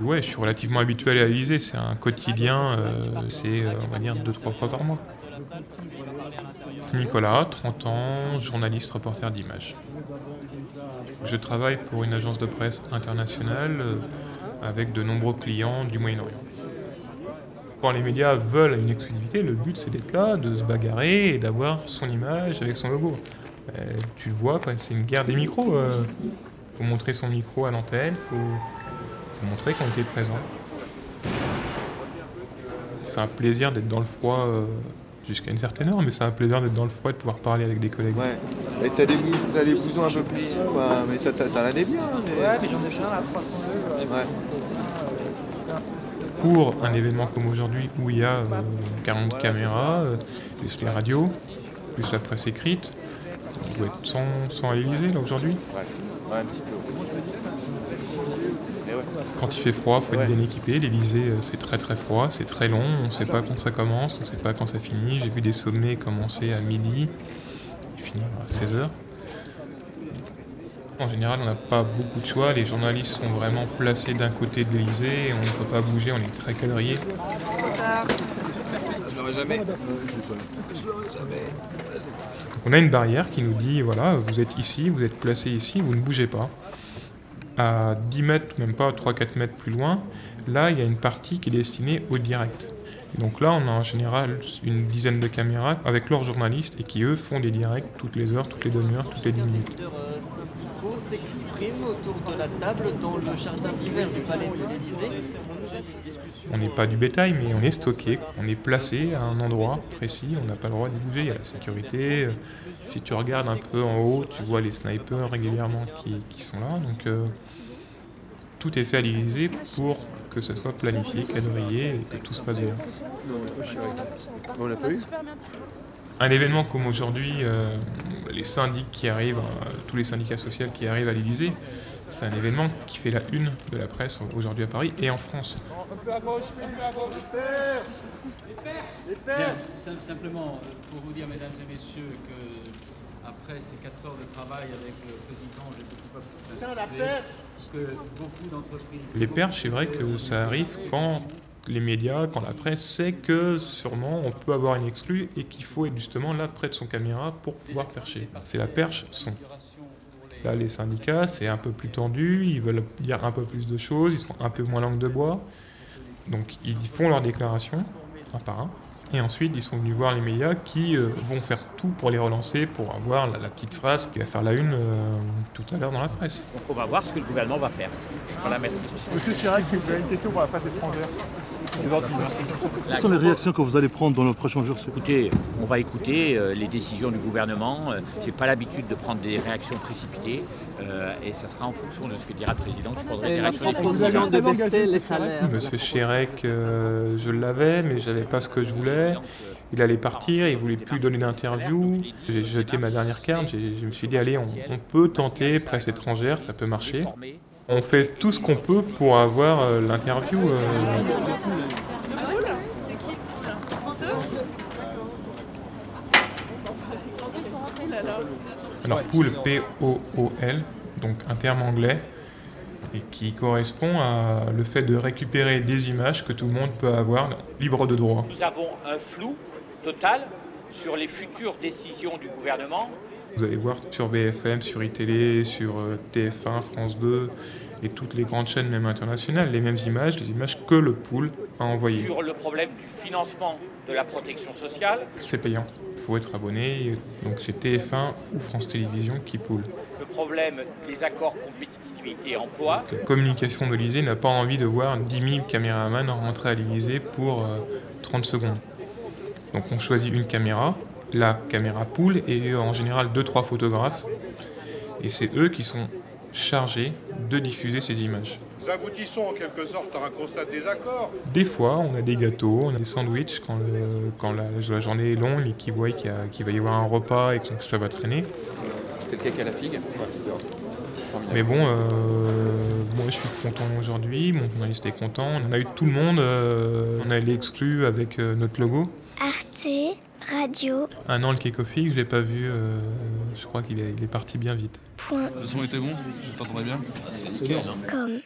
Ouais, je suis relativement habitué à l'Élysée. C'est un quotidien, euh, c'est euh, on va dire deux trois fois par mois. Nicolas, 30 ans, journaliste, reporter d'images. Je travaille pour une agence de presse internationale euh, avec de nombreux clients du Moyen-Orient. Quand les médias veulent une exclusivité, le but c'est d'être là, de se bagarrer et d'avoir son image avec son logo. Euh, tu le vois, quoi, c'est une guerre des micros. euh. faut montrer son micro à l'antenne, faut, faut montrer qu'on était présent. C'est un plaisir d'être dans le froid euh, jusqu'à une certaine heure, mais c'est un plaisir d'être dans le froid et de pouvoir parler avec des collègues. Ouais. Et t'as des, t'as des blousons un peu plus petits, quoi. Mais t'as- as des biens. Mais... Ouais, mais j'en ai plein là, 302. Ouais. Pour un événement comme aujourd'hui où il y a euh, 40 caméras, euh, plus les radios, plus la presse écrite, on doit être 100, 100 à l'Elysée là aujourd'hui. Ouais. Ouais, un petit peu. Ouais. Quand il fait froid, faut être Ouais. bien équipé. L'Elysée, euh, c'est très très froid, c'est très long, on ne sait pas quand ça commence, on ne sait pas quand ça finit. J'ai vu des sommets commencer à midi et finir à 16h. En général, on n'a pas beaucoup de choix. Les journalistes sont vraiment placés d'un côté de l'Elysée et on ne peut pas bouger, on est très quadrillé. On a une barrière qui nous dit voilà, vous êtes ici, vous êtes placé ici, vous ne bougez pas. À 10 mètres, même pas 3-4 mètres plus loin, là il y a une partie qui est destinée au direct. Donc là on a en général une dizaine de caméras avec leurs journalistes et qui eux font des directs toutes les heures, toutes les demi-heures, toutes les 10 minutes. Les acteurs syndicaux s'expriment autour de la table dans le jardin d'hiver du palais de l'Élysée. On n'est pas du bétail, mais on est stocké, on est placé à un endroit précis, on n'a pas le droit d'y bouger, il y a la sécurité. Si tu regardes un peu en haut, tu vois les snipers régulièrement qui, qui sont là. Donc euh, tout est fait à l'Élysée pour que ça soit planifié, quadrillé et que tout se passe bien. On l'a pas eu Un événement comme aujourd'hui, euh, les syndics qui arrivent, euh, tous les syndicats sociaux qui arrivent à l'Élysée, c'est un événement qui fait la une de la presse aujourd'hui à Paris et en France. Bien, sim- simplement euh, pour vous dire, mesdames et messieurs, que après ces 4 heures de travail avec le président, j'ai beaucoup participé, que beaucoup d'entreprises... Les perches, c'est vrai que ça arrive quand les médias, quand la presse sait que sûrement on peut avoir une exclue et qu'il faut être justement là près de son caméra pour pouvoir percher. C'est la perche son. Là, les syndicats, c'est un peu plus tendu, ils veulent dire un peu plus de choses, ils sont un peu moins langue de bois. Donc ils font leurs déclarations, un par un. Et ensuite, ils sont venus voir les médias qui euh, vont faire tout pour les relancer, pour avoir la, la petite phrase qui va faire la une euh, tout à l'heure dans la presse. Donc on va voir ce que le gouvernement va faire. Voilà, merci. Monsieur Chirac, si vous avez une question pour la presse étrangère. Quelles sont les réactions que vous allez prendre dans les prochains jours sur- Écoutez, on va écouter euh, les décisions du gouvernement. Euh, J'ai pas l'habitude de prendre des réactions précipitées euh, et ça sera en fonction de ce que dira le président que je prendrai des la réactions définitives. de baisser les salaires. Monsieur Chérec, euh, je l'avais, mais j'avais pas ce que je voulais. Il allait partir, il voulait plus donner d'interview. J'ai jeté ma dernière carte, je me suis dit, allez, on, on peut tenter presse étrangère, ça peut marcher. On fait tout ce qu'on peut pour avoir euh, l'interview. euh. Alors, pool, P-O-O-L, donc un terme anglais, et qui correspond à le fait de récupérer des images que tout le monde peut avoir libre de droit. Nous avons un flou total sur les futures décisions du gouvernement. Vous allez voir sur BFM, sur iTélé, sur euh, TF1, France 2 et toutes les grandes chaînes même internationales, les mêmes images, les images que le pool a envoyées. Sur le problème du financement de la protection sociale, C'est payant. Il faut être abonné, donc c'est TF1 ou France Télévisions qui pool. le problème des accords compétitivité emploi, La communication de l'Elysée n'a pas envie de voir 10 000 caméramans rentrer à l'Elysée pour euh, 30 secondes. Donc on choisit une caméra, la caméra pool, et en général 2-3 photographes. Et c'est eux qui sont chargés de diffuser ces images. Nous aboutissons en quelque sorte à un constat de désaccord. Des fois, on a des gâteaux, on a des sandwichs quand, le- quand la, la journée est longue et qu'ils voient qu'il y a- qu'il va y avoir un repas et que ça va traîner. C'est le caca à la figue. Mais bon, euh, moi je suis content aujourd'hui, mon journaliste est content, on a eu tout le monde, euh, on a l'exclu avec euh, notre logo. Arte Radio. Un an le Kekofi, je l'ai pas vu, euh, je crois qu'il est, il est parti bien vite. Point. Le son était bon T'entendais bien Comme.